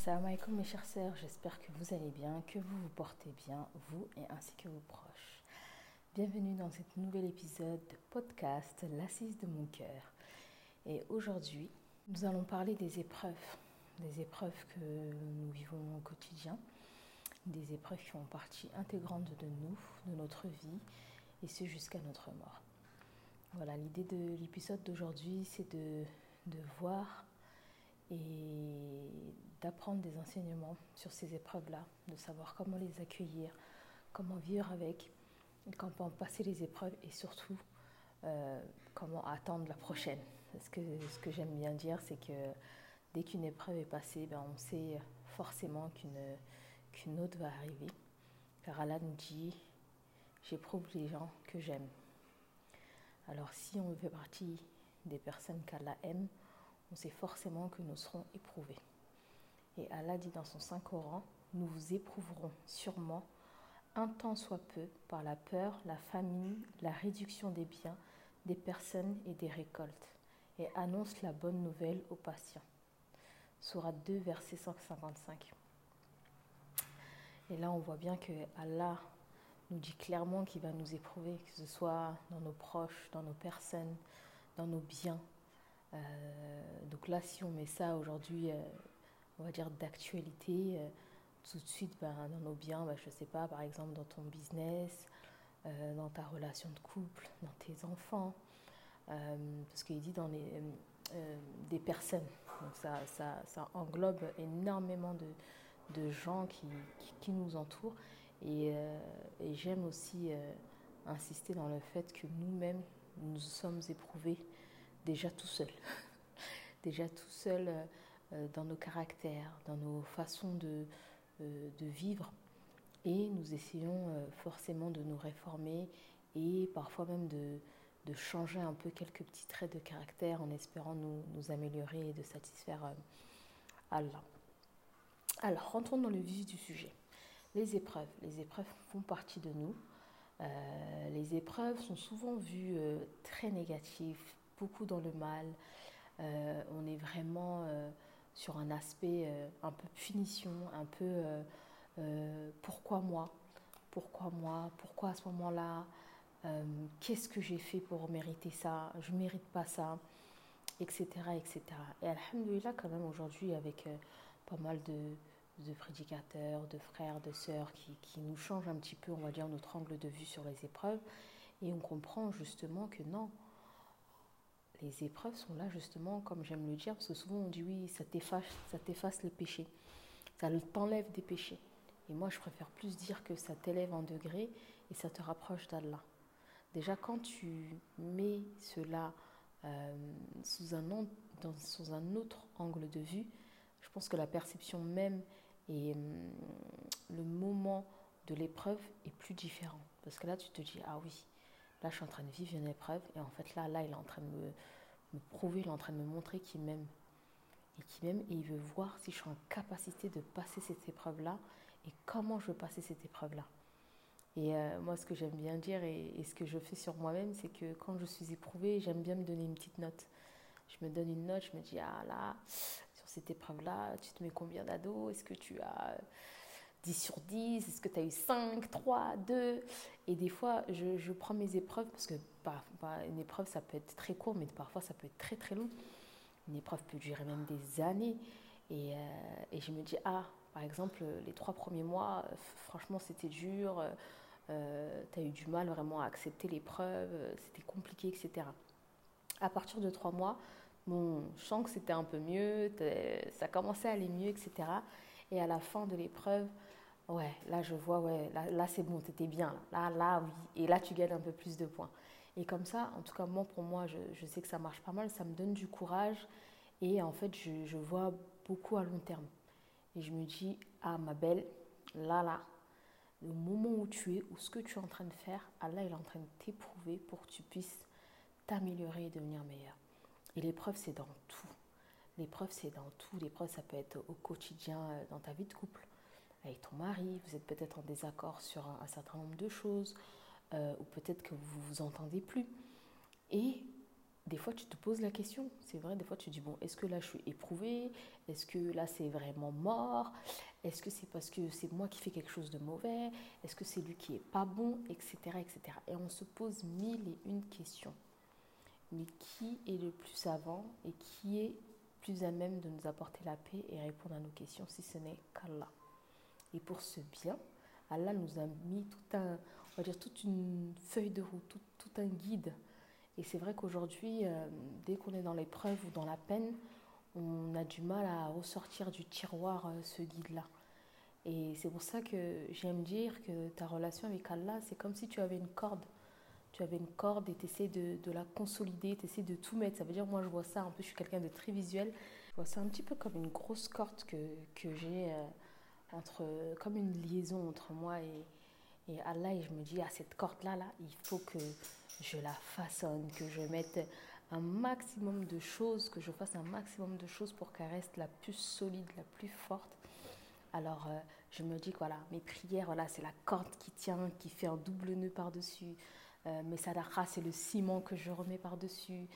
Assalamu alaikum mes chers sœurs, j'espère que vous allez bien, que vous vous portez bien, vous et ainsi que vos proches. Bienvenue dans cet nouvel épisode de podcast L'assise de mon cœur. Et aujourd'hui, nous allons parler des épreuves, des épreuves que nous vivons au quotidien, des épreuves qui font partie intégrante de nous, de notre vie, et ce jusqu'à notre mort. Voilà, l'idée de l'épisode d'aujourd'hui, c'est de, de voir et d'apprendre des enseignements sur ces épreuves-là, de savoir comment les accueillir, comment vivre avec, comment passer les épreuves et surtout euh, comment attendre la prochaine. Parce que ce que j'aime bien dire, c'est que dès qu'une épreuve est passée, ben, on sait forcément qu'une qu'une autre va arriver. Car Allah nous dit, j'éprouve les gens que j'aime. Alors si on fait partie des personnes qu'Allah aime, on sait forcément que nous serons éprouvés. Et Allah dit dans son Saint-Coran, nous vous éprouverons sûrement un temps soit peu par la peur, la famine, la réduction des biens, des personnes et des récoltes, et annonce la bonne nouvelle aux patients. Surat 2, verset 155. Et là, on voit bien que Allah nous dit clairement qu'il va nous éprouver, que ce soit dans nos proches, dans nos personnes, dans nos biens. Euh, donc là, si on met ça aujourd'hui, euh, on va dire d'actualité, euh, tout de suite ben, dans nos biens, ben, je ne sais pas, par exemple dans ton business, dans ta relation de couple, dans tes enfants, parce qu'il dit dans les, des personnes. Donc ça, ça, englobe énormément de, gens qui, nous entourent. Et, euh, j'aime aussi euh, insister dans le fait que nous-mêmes, nous sommes éprouvés déjà tout seuls. déjà tout seuls euh, dans nos caractères, dans nos façons de, de vivre. Et nous essayons forcément de nous réformer et parfois même de, changer un peu quelques petits traits de caractère en espérant nous, améliorer et de satisfaire Allah. Alors, rentrons dans le vif du sujet. Les épreuves. Les épreuves font partie de nous. Euh, les épreuves sont souvent vues euh, très négatives, beaucoup dans le mal. Euh, on est vraiment sur un aspect un peu punition, un peu pourquoi moi Pourquoi moi Pourquoi à ce moment-là Qu'est-ce que j'ai fait pour mériter ça Je mérite pas ça etc. etc. Et Alhamdulillah, quand même, aujourd'hui, avec pas mal de, prédicateurs, de frères, de sœurs qui, nous changent un petit peu, on va dire, notre angle de vue sur les épreuves. Et on comprend justement que non, les épreuves sont là justement, comme j'aime le dire, parce que souvent on dit oui, ça t'efface, ça t'efface les péchés, ça t'enlève des péchés. Et moi, je préfère plus dire que ça t'élève en degré et ça te rapproche d'Allah. Déjà, quand tu mets cela euh, sous, un, un autre angle de vue, je pense que la perception même et hum, le moment de l'épreuve est plus différent. Parce que là, tu te dis, ah oui, là, je suis en train de vivre une épreuve. Et en fait, là, là, il est en train de me, prouver, il est en train de me montrer qu'il m'aime. Et qu'il m'aime et il veut voir si je suis en capacité de passer cette épreuve-là et comment je veux passer cette épreuve-là. Et euh, moi, ce que j'aime bien dire et, ce que je fais sur moi-même, c'est que quand je suis éprouvée, j'aime bien me donner une petite note. Je me donne une note, je me dis, ah là, cette épreuve-là, tu te mets combien d'ados? Est-ce que tu as 10 sur 10 Est-ce que tu as eu 5, 3, 2 Et des fois, je, prends mes épreuves, parce que bah, une épreuve, ça peut être très court, mais parfois, ça peut être très, très long. Une épreuve peut durer même des années. Et, euh, et je me dis, ah, par exemple, les trois premiers mois, franchement, c'était dur. Euh, tu as eu du mal vraiment à accepter l'épreuve, c'était compliqué, etc. À partir de trois mois, Bon, je sens que c'était un peu mieux, ça commençait à aller mieux, etc. Et à la fin de l'épreuve, ouais, là je vois, ouais, là, c'est bon, t'étais bien, là, là, oui. Et là tu gagnes un peu plus de points. Et comme ça, en tout cas, moi, pour moi, je, sais que ça marche pas mal, ça me donne du courage. Et en fait, je, je vois beaucoup à long terme. Et je me dis, ah ma belle, là, là, le moment où tu es, ou ce que tu es en train de faire, Allah il est en train de t'éprouver pour que tu puisses t'améliorer et devenir meilleur. Et l'épreuve, c'est dans tout. L'épreuve, c'est dans tout. L'épreuve, ça peut être au quotidien, euh, dans ta vie de couple, avec ton mari. Vous êtes peut-être en désaccord sur un, certain nombre de choses, euh, ou peut-être que vous vous entendez plus. Et des fois tu te poses la question, c'est vrai, des fois tu te dis, bon, est-ce que là je suis éprouvée? Est-ce que là c'est vraiment mort? Est-ce que c'est parce que c'est moi qui fais quelque chose de mauvais? Est-ce que c'est lui qui est pas bon? Etc. etc. Et on se pose mille et une questions. Mais qui est le plus savant et qui est plus à même de nous apporter la paix et répondre à nos questions si ce n'est qu'Allah? Et pour ce bien, Allah nous a mis tout un, on va dire toute une feuille de route, tout un guide et c'est vrai qu'aujourd'hui, euh, dès qu'on est dans l'épreuve ou dans la peine, on a du mal à ressortir du tiroir euh, ce guide-là. Et c'est pour ça que j'aime dire que ta relation avec Allah, c'est comme si tu avais une corde. Tu avais une corde et tu essaies de, la consolider, tu essaies de tout mettre. Ça veut dire, moi je vois ça, un peu, je suis quelqu'un de très visuel. Je vois ça un petit peu comme une grosse corde que, que j'ai, euh, entre, comme une liaison entre moi et, Allah. Et je me dis, à cette corde-là, là, il faut que je la façonne, que je mette un maximum de choses, que je fasse un maximum de choses pour qu'elle reste la plus solide, la plus forte. Alors, euh, je me dis que voilà, mes prières, voilà, c'est la corde qui tient, qui fait un double nœud par-dessus. Euh, mes sadaqas, c'est le ciment que je remets par-dessus.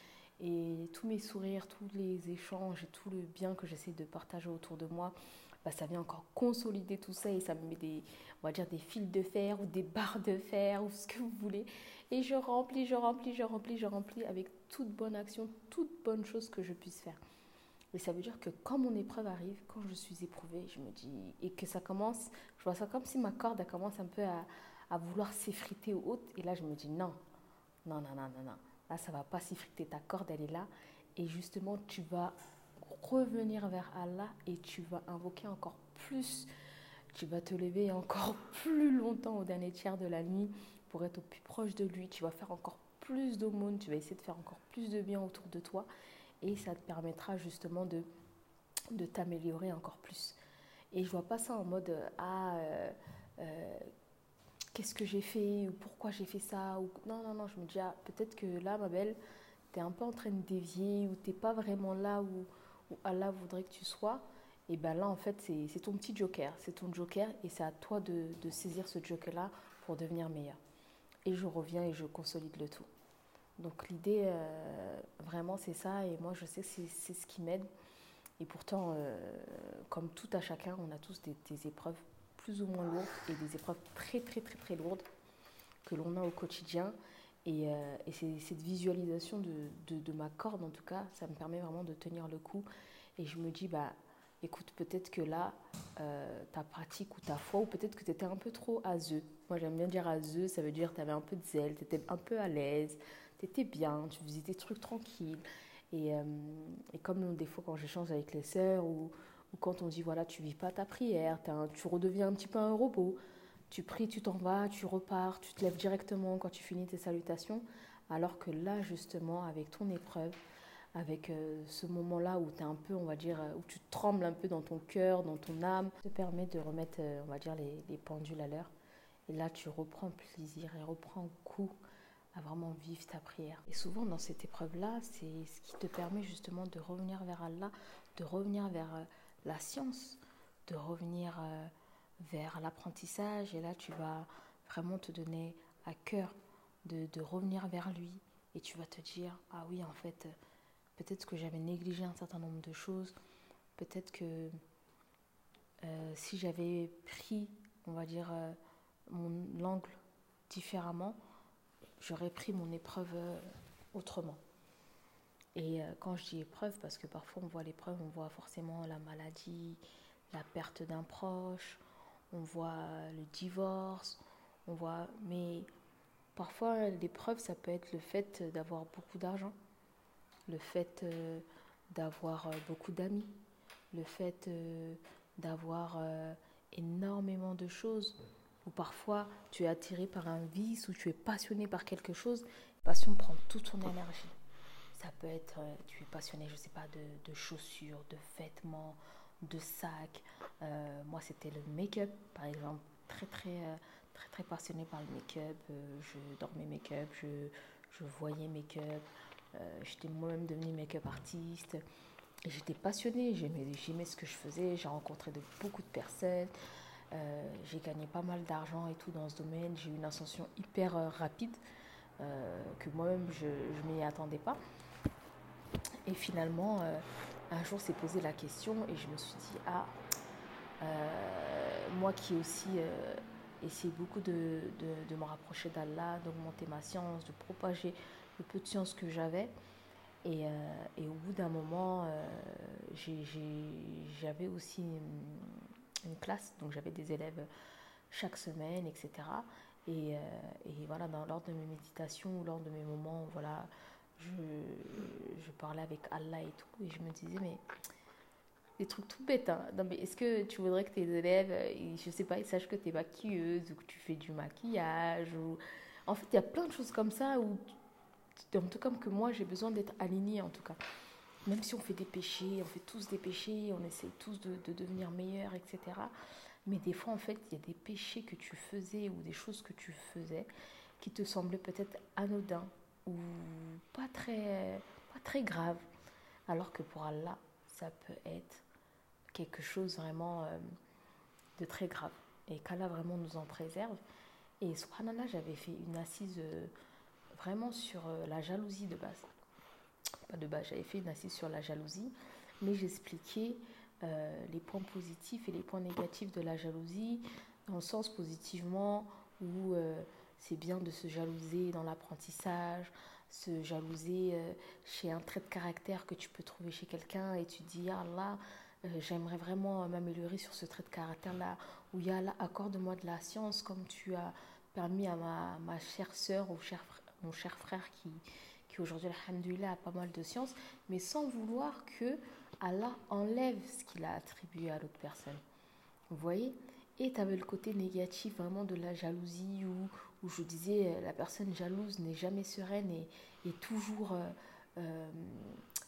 Et tous mes sourires, tous les échanges et tout le bien que j'essaie de partager autour de moi, bah, ça vient encore consolider tout ça et ça me met des, on va dire des fils de fer ou des barres de fer ou ce que vous voulez. Et je remplis, je remplis, je remplis, je remplis avec toute bonne action, toute bonne chose que je puisse faire. Et ça veut dire que quand mon épreuve arrive, quand je suis éprouvée, je me dis, et que ça commence, je vois ça comme si ma corde elle commence un peu à, à vouloir s'effriter ou autre. Et là, je me dis, non, non, non, non, non, non. Là, ça va pas s'effriter. Ta corde, elle est là. Et justement, tu vas revenir vers Allah et tu vas invoquer encore plus. Tu vas te lever encore plus longtemps au dernier tiers de la nuit pour être au plus proche de lui. Tu vas faire encore plus d'aumônes, tu vas essayer de faire encore plus de bien autour de toi et ça te permettra justement de, de t'améliorer encore plus. Et je vois pas ça en mode ah euh, euh, qu'est-ce que j'ai fait ou pourquoi j'ai fait ça ou non non non je me dis ah, peut-être que là ma belle tu es un peu en train de dévier ou t'es pas vraiment là où où Allah voudrait que tu sois, et ben là en fait c'est ton petit joker, c'est ton joker et c'est à toi de, de saisir ce joker-là pour devenir meilleur. Et je reviens et je consolide le tout. Donc l'idée euh, vraiment c'est ça et moi je sais que c'est ce qui m'aide. Et pourtant, euh, comme tout à chacun, on a tous des, des, épreuves plus ou moins lourdes et des épreuves très très très très lourdes que l'on a au quotidien. Et, euh, cette visualisation de, de, ma corde, en tout cas, ça me permet vraiment de tenir le coup. Et je me dis, bah, écoute, peut-être que là, euh, ta pratique ou ta foi, ou peut-être que tu étais un peu trop azeux. Moi, j'aime bien dire azeux, ça veut dire tu avais un peu de zèle, tu étais un peu à l'aise, tu étais bien, tu faisais des trucs tranquilles. Et, euh, comme des fois, quand j'échange avec les sœurs, ou, ou, quand on dit, voilà, tu vis pas ta prière, un, tu redeviens un petit peu un robot tu pries, tu t'en vas, tu repars, tu te lèves directement quand tu finis tes salutations. Alors que là, justement, avec ton épreuve, avec euh, ce moment-là où tu un peu, on va dire, euh, où tu trembles un peu dans ton cœur, dans ton âme, te permet de remettre, euh, on va dire, les, les pendules à l'heure. Et là, tu reprends plaisir et reprends coup à vraiment vivre ta prière. Et souvent, dans cette épreuve-là, c'est ce qui te permet justement de revenir vers Allah, de revenir vers la science, de revenir vers l'apprentissage et là tu vas vraiment te donner à cœur de, revenir vers lui et tu vas te dire ah oui en fait peut-être que j'avais négligé un certain nombre de choses peut-être que euh, si j'avais pris on va dire euh, mon l'angle différemment j'aurais pris mon épreuve euh, autrement. Et quand je dis épreuve parce que parfois on voit l'épreuve on voit forcément la maladie la perte d'un proche on voit le divorce, on voit. Mais parfois, l'épreuve, ça peut être le fait d'avoir beaucoup d'argent, le fait euh, d'avoir euh, beaucoup d'amis, le fait euh, d'avoir énormément de choses. Ou parfois, tu es attiré par un vice, ou tu es passionné par quelque chose. La passion prend toute ton énergie. Ça peut être, tu es passionné, je ne sais pas, de, de chaussures, de vêtements, de sacs. Euh, moi, c'était le make-up, par exemple, très, très, euh, très, très passionné par le make-up. Euh, je dormais make-up, je, je voyais make-up. J'étais moi-même devenue make-up artiste. J'étais passionnée, j'aimais ce que je faisais. J'ai rencontré de beaucoup de personnes. j'ai gagné pas mal d'argent et tout dans ce domaine. J'ai eu une ascension hyper rapide que moi-même je ne m'y attendais pas. Et finalement, un jour, s'est posé la question et je me suis dit, ah, moi qui aussi essayé beaucoup de, me rapprocher d'Allah, d'augmenter ma science, de propager le peu de science que j'avais. Et, et, au bout d'un moment, j'avais aussi une, classe, donc j'avais des élèves chaque semaine, etc. Et, et, voilà, dans, lors de mes méditations, lors de mes moments, voilà, je, parlais avec Allah et tout, et je me disais, mais des trucs tout bêtes. Hein. Non, mais est-ce que tu voudrais que tes élèves, euh, je sais pas, ils sachent que tu es maquilleuse ou que tu fais du maquillage ou... En fait, il y a plein de choses comme ça où, en tout cas, que moi, j'ai besoin d'être alignée, en tout cas. Même si on fait des péchés, on fait tous des péchés, on essaie tous de, de devenir meilleurs, etc. Mais des fois, en fait, il y a des péchés que tu faisais ou des choses que tu faisais qui te semblaient peut-être anodins ou pas très, pas très graves. Alors que pour Allah, ça peut être quelque chose vraiment euh, de très grave et qu'Allah vraiment nous en préserve. Et subhanallah, j'avais fait une assise euh, vraiment sur euh, la jalousie de base. Pas de base, j'avais fait une assise sur la jalousie, mais j'expliquais les points positifs et les points négatifs de la jalousie, dans le sens positivement où c'est bien de se jalouser dans l'apprentissage, se jalouser chez un trait de caractère que tu peux trouver chez quelqu'un et tu dis, ah là, euh, j'aimerais vraiment m'améliorer sur ce trait de caractère-là, où il y a là, accorde-moi de la science, comme tu as permis à ma, ma chère sœur ou cher, mon cher frère qui, qui aujourd'hui, alhamdoulilah, a pas mal de science, mais sans vouloir que Allah enlève ce qu'il a attribué à l'autre personne. Vous voyez? Et tu avais le côté négatif vraiment de la jalousie, où, où je disais, euh, la personne jalouse n'est jamais sereine et est toujours euh, euh,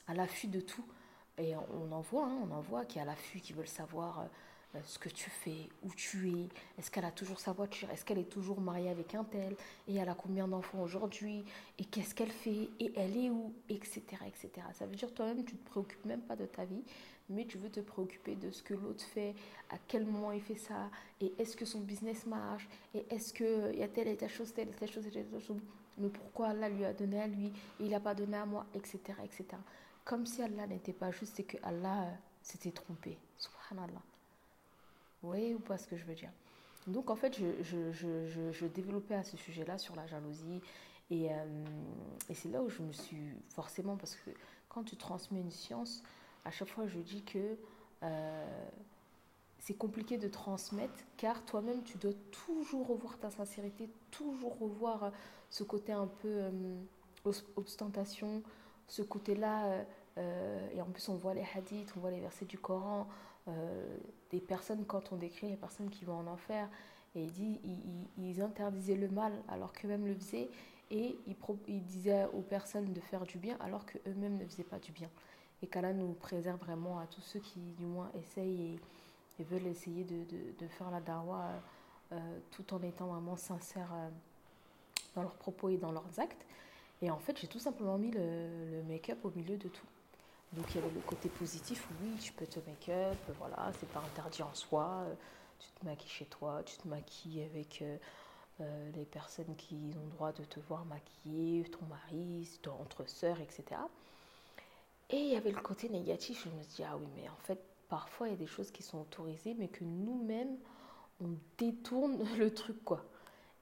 à l'affût de tout. Et on en voit, hein, on en voit qui a l'affût, qui veulent savoir ce que tu fais, où tu es, est-ce qu'elle a toujours sa voiture, est-ce qu'elle est toujours mariée avec un tel, et elle a combien d'enfants aujourd'hui, et qu'est-ce qu'elle fait, et elle est où, etc., etc. Ça veut dire toi-même, tu ne te préoccupes même pas de ta vie, mais tu veux te préoccuper de ce que l'autre fait, à quel moment il fait ça, et est-ce que son business marche, et est-ce qu'il y a telle et telle chose, telle et telle chose, et telle chose, mais pourquoi Allah lui a donné à lui, et il n'a pas donné à moi, etc., etc comme si Allah n'était pas juste, c'est que Allah euh, s'était trompé. Subhanallah. Vous voyez ou pas ce que je veux dire Donc en fait, je, développais à ce sujet-là sur la jalousie. Et, euh, et c'est là où je me suis forcément, parce que quand tu transmets une science, à chaque fois je dis que euh, c'est compliqué de transmettre car toi-même tu dois toujours revoir ta sincérité, toujours revoir ce côté un peu ostentation, ce côté-là, euh, euh, et en plus on voit les hadiths, on voit les versets du Coran, euh, des personnes, quand on décrit les personnes qui vont en enfer, et il dit, ils, interdisaient le mal alors qu'eux-mêmes le faisaient, et ils, disaient aux personnes de faire du bien alors qu'eux-mêmes ne faisaient pas du bien. Et qu'Allah nous préserve vraiment à tous ceux qui, du moins, essayent et, veulent essayer de, faire la dawa tout en étant vraiment sincères dans leurs propos et dans leurs actes. Et en fait, j'ai tout simplement mis le, make-up au milieu de tout. Donc il y avait le côté positif, oui, tu peux te make-up, voilà, c'est pas interdit en soi. Tu te maquilles chez toi, tu te maquilles avec euh, euh, les personnes qui ont le droit de te voir maquiller, ton mari, ton entre sœurs, etc. Et il y avait le côté négatif, je me dis, ah oui, mais en fait, parfois il y a des choses qui sont autorisées, mais que nous-mêmes, on détourne le truc, quoi.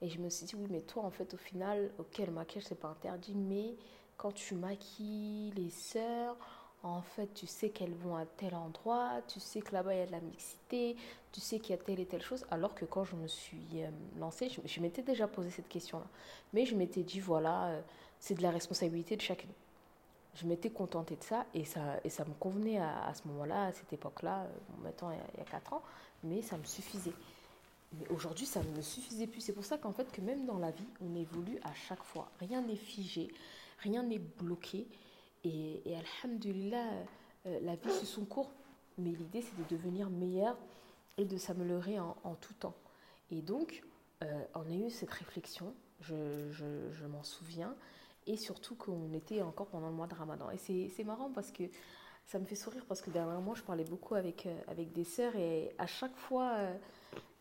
Et je me suis dit, oui, mais toi, en fait, au final, ok, le maquillage, c'est pas interdit, mais quand tu maquilles les sœurs, en fait, tu sais qu'elles vont à tel endroit, tu sais que là-bas, il y a de la mixité, tu sais qu'il y a telle et telle chose. Alors que quand je me suis euh, lancée, je, m'étais déjà posé cette question-là. Mais je m'étais dit, voilà, euh, c'est de la responsabilité de chacune. Je m'étais contentée de ça et ça, et ça me convenait à, ce moment-là, à cette époque-là, euh, maintenant il y a 4 ans, mais ça me suffisait. Mais aujourd'hui, ça ne me suffisait plus. C'est pour ça qu'en fait, que même dans la vie, on évolue à chaque fois. Rien n'est figé, rien n'est bloqué. Et, et alhamdulillah, euh, la vie suit son cours. Mais l'idée, c'est de devenir meilleur et de s'améliorer en, tout temps. Et donc, euh, on a eu cette réflexion, je, je, m'en souviens, et surtout qu'on était encore pendant le mois de Ramadan. Et c'est marrant parce que ça me fait sourire parce que dernièrement, je parlais beaucoup avec, euh, avec des sœurs et à chaque fois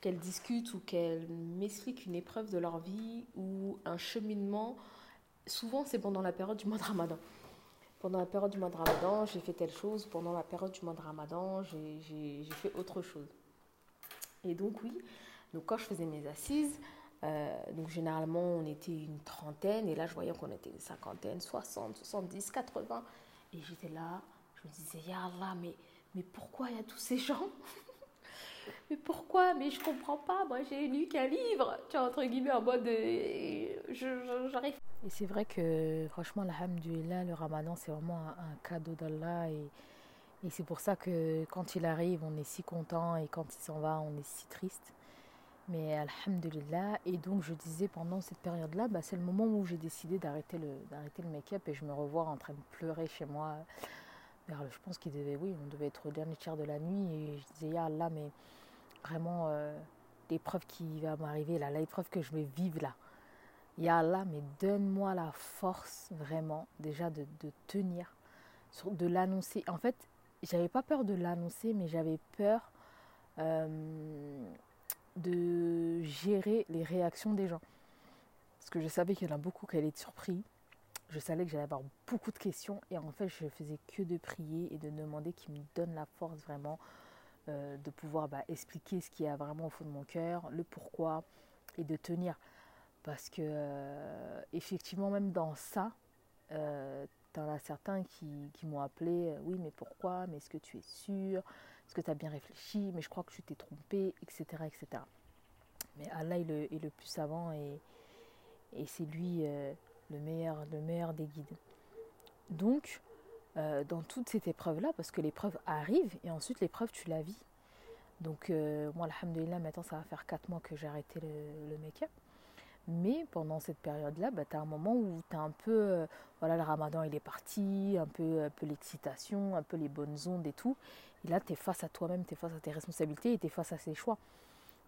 qu'elles discutent ou qu'elles m'expliquent une épreuve de leur vie ou un cheminement, souvent c'est pendant la période du mois de Ramadan. Pendant la période du mois de Ramadan, j'ai fait telle chose, pendant la période du mois de Ramadan, j'ai fait autre chose. Et donc oui, donc quand je faisais mes assises, euh, donc généralement on était une trentaine, et là je voyais qu'on était une cinquantaine, 60, 70, 80. Et j'étais là, je me disais, Ya Allah, mais, mais pourquoi il y a tous ces gens? Mais pourquoi? Mais je comprends pas. Moi, j'ai lu qu'un livre. Tu vois, entre guillemets, en mode. Euh, j'arrive. Et c'est vrai que, franchement, alhamdulillah, le ramadan, c'est vraiment un, cadeau d'Allah. Et, et c'est pour ça que quand il arrive, on est si content. Et quand il s'en va, on est si triste. Mais alhamdulillah. Et donc, je disais pendant cette période-là, bah, c'est le moment où j'ai décidé d'arrêter le, d'arrêter le make-up. Et je me revois en train de pleurer chez moi. Je pense qu'il devait, oui, on devait être au dernier tiers de la nuit. Et je disais, ya Allah, mais vraiment euh, l'épreuve qui va m'arriver là, l'épreuve que je vais vivre là. Ya Allah, mais donne-moi la force vraiment déjà de, tenir, de l'annoncer. En fait, j'avais pas peur de l'annoncer, mais j'avais peur euh, de gérer les réactions des gens. Parce que je savais qu'il y en a beaucoup qui allaient être surpris. Je savais que j'allais avoir beaucoup de questions et en fait je faisais que de prier et de demander qu'il me donne la force vraiment euh, de pouvoir bah, expliquer ce qu'il y a vraiment au fond de mon cœur, le pourquoi, et de tenir. Parce que, euh, effectivement, même dans ça, euh, tu en as certains qui, m'ont appelé Oui, mais pourquoi? Mais est-ce que tu es sûr? Est-ce que tu as bien réfléchi? Mais je crois que tu t'es trompé, etc., etc. Mais Allah est le, plus savant et c'est lui le, meilleur, le meilleur des guides. Donc, euh, dans toute cette épreuve-là, parce que l'épreuve arrive et ensuite l'épreuve, tu la vis. Donc, euh, moi, alhamdoulilah, maintenant, ça va faire 4 mois que j'ai arrêté le, make-up. Mais pendant cette période-là, bah, tu as un moment où tu as un peu, euh, voilà, le ramadan, il est parti, un peu, un peu l'excitation, un peu les bonnes ondes et tout. Et là, tu es face à toi-même, tu es face à tes responsabilités et tu es face à ses choix.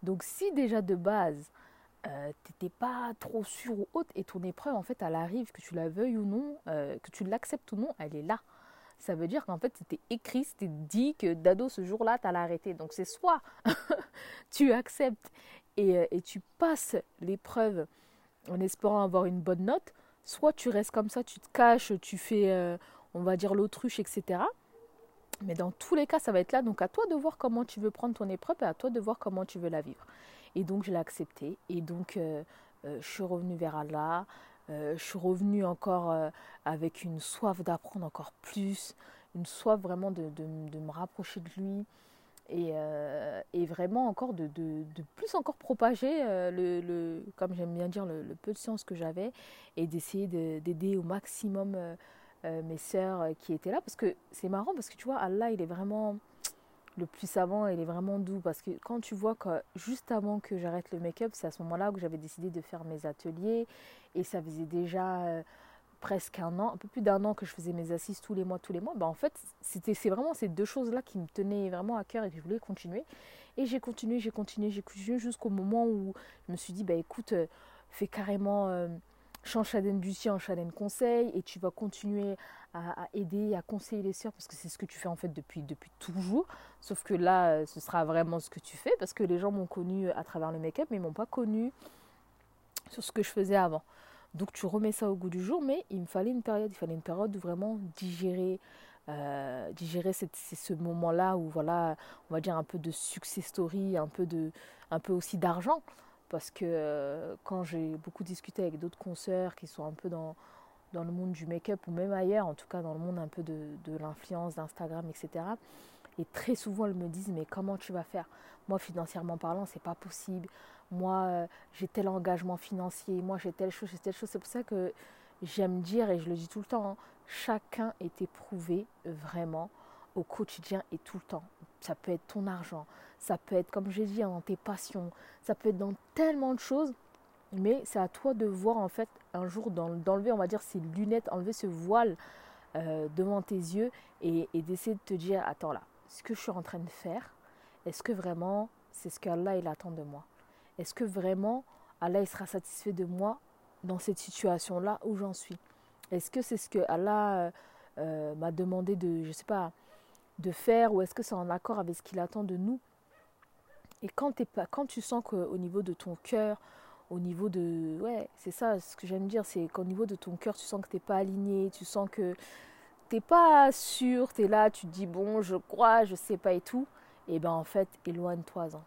Donc, si déjà de base, euh, t'étais pas trop sûr ou autre, et ton épreuve, en fait, elle arrive, que tu la veuilles ou non, que tu l'acceptes ou non, elle est là ça veut dire qu'en fait, c'était écrit, c'était dit que Dado, ce jour-là, tu allais arrêter. Donc, c'est soit tu acceptes euh, et, tu passes l'épreuve en espérant avoir une bonne note, soit tu restes comme ça, tu te caches, tu fais, euh, on va dire, l'autruche, etc. Mais dans tous les cas, ça va être là. Donc, à toi de voir comment tu veux prendre ton épreuve et à toi de voir comment tu veux la vivre. Et donc, je l'ai accepté. Et donc, euh, je suis revenue vers Allah. Euh, je suis revenue encore euh, avec une soif d'apprendre encore plus, une soif vraiment de, me rapprocher de lui et, euh, vraiment encore de, plus encore propager le, comme j'aime bien dire, le, peu de science que j'avais et d'essayer d'aider au maximum mes sœurs qui étaient là. Parce que c'est marrant parce que tu vois, Allah, il est vraiment le plus savant, il est vraiment doux parce que quand tu vois que juste avant que j'arrête le make-up, c'est à ce moment-là que j'avais décidé de faire mes ateliers et ça faisait déjà euh, presque un an, un peu plus d'un an que je faisais mes assises tous les mois, tous les mois. Bah, en fait, c'était c'est vraiment ces deux choses-là qui me tenaient vraiment à cœur et que je voulais continuer. Et j'ai continué, j'ai continué, j'ai continué jusqu'au moment où je me suis dit, bah écoute, euh, fais carrément... Euh, change Chaden Bussy en Chaden Conseil et tu vas continuer à, aider, à conseiller les sœurs parce que c'est ce que tu fais en fait depuis, depuis toujours. Sauf que là, euh, ce sera vraiment ce que tu fais parce que les gens m'ont connu à travers le make-up mais ils m'ont pas connu sur ce que je faisais avant. Donc tu remets ça au goût du jour, mais il me fallait une période, il fallait une période où vraiment digérer, euh, digérer cette, ce moment-là où voilà, on va dire un peu de success story, un peu de, un peu aussi d'argent, parce que euh, quand j'ai beaucoup discuté avec d'autres consoeurs qui sont un peu dans, dans le monde du make-up ou même ailleurs, en tout cas dans le monde un peu de, de l'influence, d'Instagram, etc. Et très souvent, elles me disent Mais comment tu vas faire? Moi, financièrement parlant, c'est pas possible. Moi, euh, j'ai tel engagement financier. Moi, j'ai telle chose, j'ai telle chose. C'est pour ça que j'aime dire, et je le dis tout le temps, hein, chacun est éprouvé vraiment au quotidien et tout le temps. Ça peut être ton argent, ça peut être, comme j'ai dit, dans tes passions, ça peut être dans tellement de choses, mais c'est à toi de voir en fait un jour d'enlever, on va dire, ces lunettes, enlever ce voile euh, devant tes yeux et, d'essayer de te dire, attends là, ce que je suis en train de faire, est-ce que vraiment c'est ce qu'Allah il attend de moi? Est-ce que vraiment Allah il sera satisfait de moi dans cette situation-là où j'en suis? Est-ce que c'est ce que Allah euh, euh, m'a demandé de, je sais pas, de faire ou est-ce que c'est en accord avec ce qu'il attend de nous? Et quand, pas, quand tu sens qu'au niveau de ton cœur, au niveau de... Ouais, c'est ça ce que j'aime dire, c'est qu'au niveau de ton cœur, tu sens que tu n'es pas aligné, tu sens que t'es pas sûr, tu es là, tu te dis bon, je crois, je sais pas et tout, et ben en fait, éloigne-toi-en.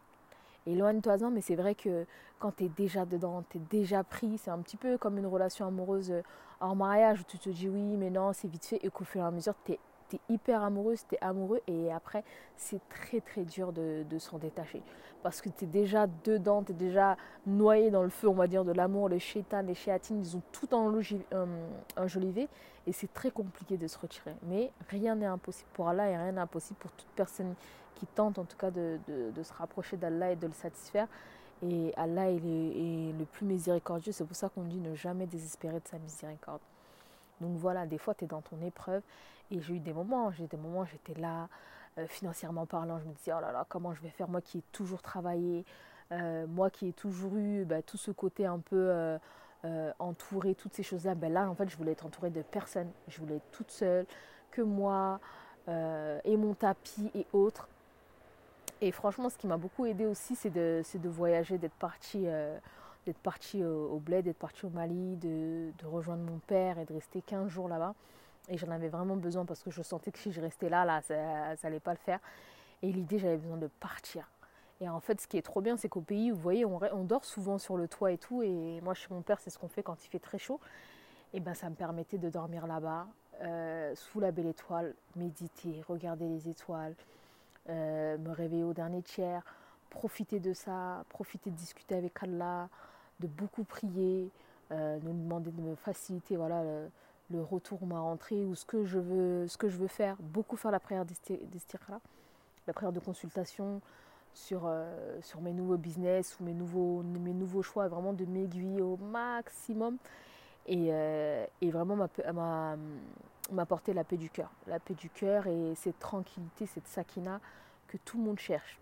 Éloigne-toi-en, mais c'est vrai que quand tu es déjà dedans, tu es déjà pris, c'est un petit peu comme une relation amoureuse en mariage où tu te dis oui, mais non, c'est vite fait, et qu'au fur et à mesure, tu es, hyper amoureuse, tu es amoureux, et après, c'est très très dur de, s'en détacher. Parce que tu es déjà dedans, tu es déjà noyé dans le feu, on va dire, de l'amour, les chétans, les chéatines, ils ont tout euh, enjolivé, et c'est très compliqué de se retirer. Mais rien n'est impossible pour Allah, et rien n'est impossible pour toute personne qui tente en tout cas de, se rapprocher d'Allah et de le satisfaire. Et Allah est, le plus miséricordieux, c'est pour ça qu'on dit ne jamais désespérer de sa miséricorde. Donc voilà, des fois tu es dans ton épreuve. Et j'ai eu des moments, j'ai des moments j'étais là, euh, financièrement parlant, je me disais oh là là, comment je vais faire, moi qui ai toujours travaillé, euh, moi qui ai toujours eu bah, tout ce côté un peu euh, entouré, toutes ces choses-là, ben là en fait je voulais être entourée de personne, je voulais être toute seule, que moi et mon tapis et autres. Et franchement, ce qui m'a beaucoup aidé aussi, c'est de, de, voyager, d'être parti, euh, d'être parti au, bled, d'être parti au Mali, de, rejoindre mon père et de rester 15 jours là-bas. Et j'en avais vraiment besoin parce que je sentais que si je restais là, là, ça n'allait pas le faire. Et l'idée, j'avais besoin de partir. Et en fait, ce qui est trop bien, c'est qu'au pays, vous voyez, on, on, dort souvent sur le toit et tout. Et moi, chez mon père, c'est ce qu'on fait quand il fait très chaud. Et ben, ça me permettait de dormir là-bas, euh, sous la belle étoile, méditer, regarder les étoiles, euh, me réveiller au dernier tiers, profiter de ça, profiter de discuter avec Allah, de beaucoup prier, euh, de demander de me faciliter voilà, le, retour ma rentrée ou ce que je veux, ce que je veux faire. Beaucoup faire la prière d'Estirla, la prière de consultation sur, euh, sur mes nouveaux business ou mes nouveaux, mes nouveaux choix, vraiment de m'aiguiller au maximum. Et, et vraiment ma, ma, m'apporter la paix du cœur. La paix du cœur et cette tranquillité, cette sakina que tout le monde cherche.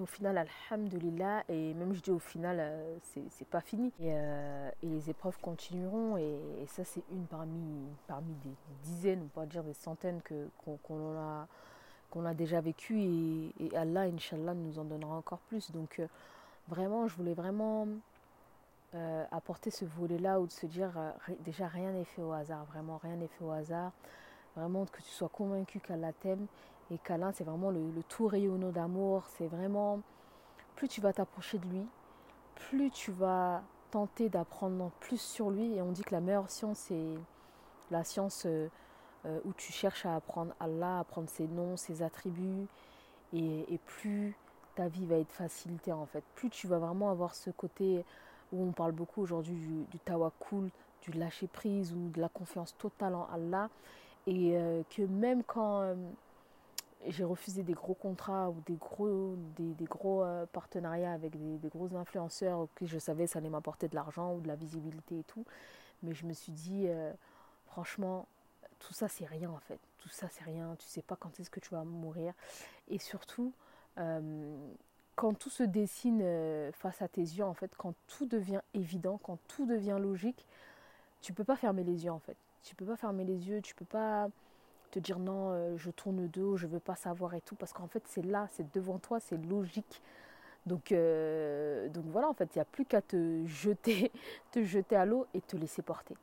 Au final, alhamdulillah, et même je dis au final, euh, c'est pas fini. Euh, et, les épreuves continueront, et, ça, c'est une parmi, parmi des dizaines, ou pas dire des centaines qu'on a, a déjà vécu, et, et, Allah, Inch'Allah, nous en donnera encore plus. Donc, euh, vraiment, je voulais vraiment euh, apporter ce volet-là ou de se dire euh, déjà rien n'est fait au hasard, vraiment rien n'est fait au hasard. Vraiment que tu sois convaincu qu'Allah t'aime et qu'Allah c'est vraiment le, tout rayonnant d'amour. C'est vraiment plus tu vas t'approcher de lui, plus tu vas tenter d'apprendre plus sur lui. Et on dit que la meilleure science c'est la science euh, où tu cherches à apprendre Allah, à apprendre ses noms, ses attributs. Et, plus ta vie va être facilitée en fait. Plus tu vas vraiment avoir ce côté où on parle beaucoup aujourd'hui du, du tawakul, du lâcher prise ou de la confiance totale en Allah. Et euh, que même quand euh, j'ai refusé des gros contrats ou des gros, des, gros euh, partenariats avec des, gros influenceurs que je savais ça allait m'apporter de l'argent ou de la visibilité et tout, mais je me suis dit, franchement, tout ça c'est rien en fait. Tout ça c'est rien. Tu sais pas quand est-ce que tu vas mourir. Et surtout, quand tout se dessine euh, face à tes yeux, en fait, quand tout devient évident, quand tout devient logique, tu peux pas fermer les yeux, en fait. Tu peux pas fermer les yeux, tu peux pas te dire non, euh, je tourne le dos, je veux pas savoir et tout, parce qu'en fait, c'est là, c'est devant toi, c'est logique. Donc, euh, donc voilà, en fait, il n'y a plus qu'à te jeter, te jeter à l'eau et te laisser porter.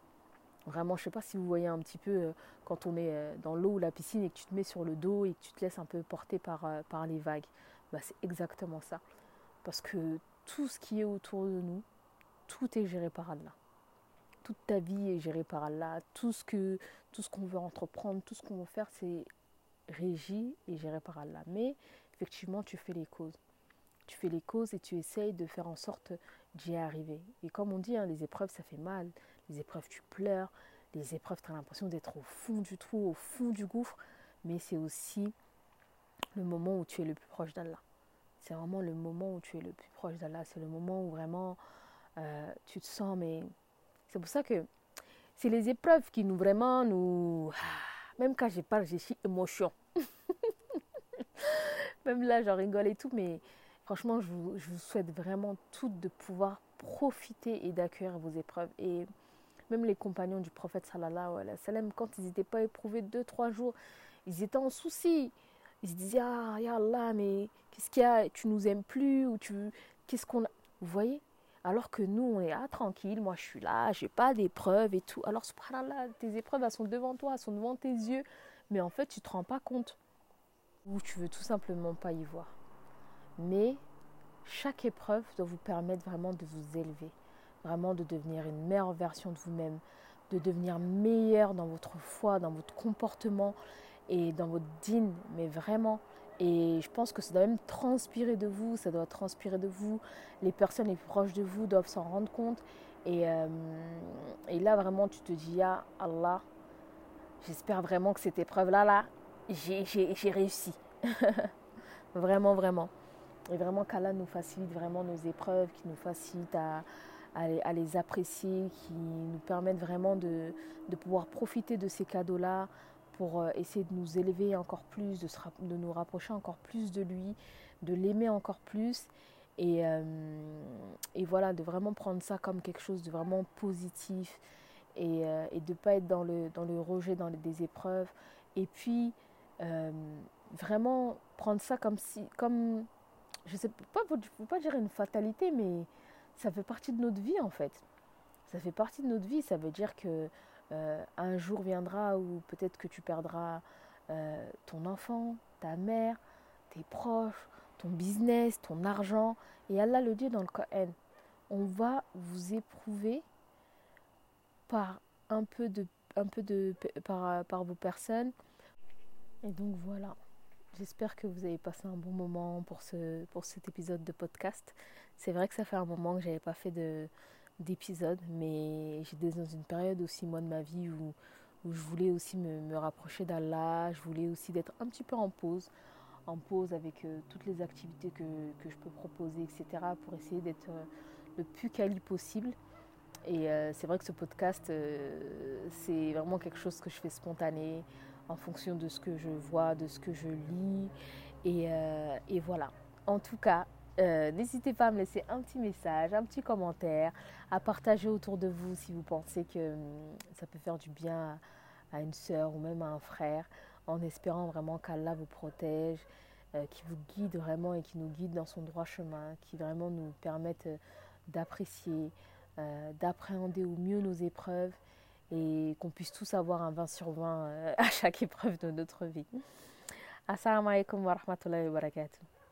Vraiment, je sais pas si vous voyez un petit peu quand on est dans l'eau ou la piscine et que tu te mets sur le dos et que tu te laisses un peu porter par, par les vagues. Bah, c'est exactement ça. Parce que tout ce qui est autour de nous, tout est géré par Allah. Toute ta vie est gérée par Allah. Tout ce qu'on veut entreprendre, tout ce qu'on veut faire, c'est régi et géré par Allah. Mais effectivement, tu fais les causes. Tu fais les causes et tu essayes de faire en sorte d'y arriver. Et comme on dit, hein, les épreuves, ça fait mal. Les épreuves, tu pleures. Les épreuves, tu as l'impression d'être au fond du trou, au fond du gouffre. Mais c'est aussi le moment où tu es le plus proche d'Allah. C'est vraiment le moment où tu es le plus proche d'Allah. C'est le moment où vraiment euh, tu te sens, mais c'est pour ça que c'est les épreuves qui nous vraiment nous. Même quand je parle, j'ai suis émotion. Même là, j'en rigole et tout, mais franchement, je vous, je souhaite vraiment toutes de pouvoir profiter et d'accueillir vos épreuves. Et même les compagnons du prophète sallallahu alayhi wa sallam, quand ils n'étaient pas éprouvés deux, trois jours, ils étaient en souci ils se disaient Ah, ya Allah, mais qu'est-ce qu'il y a? Tu nous aimes plus ou tu Qu'est-ce qu'on a? Vous voyez? Alors que nous, on est ah, tranquille, moi je suis là, j'ai pas d'épreuves et tout. Alors, subhanallah, tes épreuves, elles sont devant toi, elles sont devant tes yeux, mais en fait, tu te rends pas compte. Ou tu veux tout simplement pas y voir. Mais chaque épreuve doit vous permettre vraiment de vous élever, vraiment de devenir une meilleure version de vous-même, de devenir meilleur dans votre foi, dans votre comportement et dans votre dîne, mais vraiment. Et je pense que ça doit même transpirer de vous, ça doit transpirer de vous. Les personnes les plus proches de vous doivent s'en rendre compte. Et, euh, là, vraiment, tu te dis, ah Allah, j'espère vraiment que cette épreuve-là, là, j'ai réussi. vraiment, vraiment. Et vraiment qu'Allah nous facilite vraiment nos épreuves, qui nous facilite à, les, apprécier, qui nous permettent vraiment de pouvoir profiter de ces cadeaux-là, pour euh, essayer de nous élever encore plus, de, de nous rapprocher encore plus de lui, de l'aimer encore plus. Et, euh, et, voilà, de vraiment prendre ça comme quelque chose de vraiment positif et, euh, de ne pas être dans le, dans le rejet, dans les, des épreuves. Et puis, vraiment prendre ça comme si, comme, je ne sais pas, je ne peux pas dire une fatalité, mais ça fait partie de notre vie en fait. Ça fait partie de notre vie, ça veut dire que euh, un jour viendra où peut-être que tu perdras euh, ton enfant, ta mère, tes proches, ton business, ton argent. Et Allah le dit dans le Coran, on va vous éprouver par un peu de, un peu de par, par vos personnes. Et donc voilà. J'espère que vous avez passé un bon moment pour, ce, pour cet épisode de podcast. C'est vrai que ça fait un moment que j'avais pas fait de, d'épisodes, mais j'étais dans une période aussi, moi, de ma vie où, je voulais aussi me, me rapprocher d'Allah, je voulais aussi d'être un petit peu en pause, en pause avec euh, toutes les activités que, je peux proposer, etc., pour essayer d'être euh, le plus quali possible. Et euh, c'est vrai que ce podcast, c'est vraiment quelque chose que je fais spontané, en fonction de ce que je vois, de ce que je lis. Et voilà. En tout cas, euh, n'hésitez pas à me laisser un petit message, un petit commentaire, à partager autour de vous si vous pensez que hum, ça peut faire du bien à, une sœur ou même à un frère, en espérant vraiment qu'Allah vous protège, euh, qui vous guide vraiment et qui nous guide dans son droit chemin, qui vraiment nous permette euh, d'apprécier, d'appréhender au mieux nos épreuves et qu'on puisse tous avoir un 20 sur 20 à chaque épreuve de notre vie. Assalamu alaikum wa rahmatullahi wa barakatuh.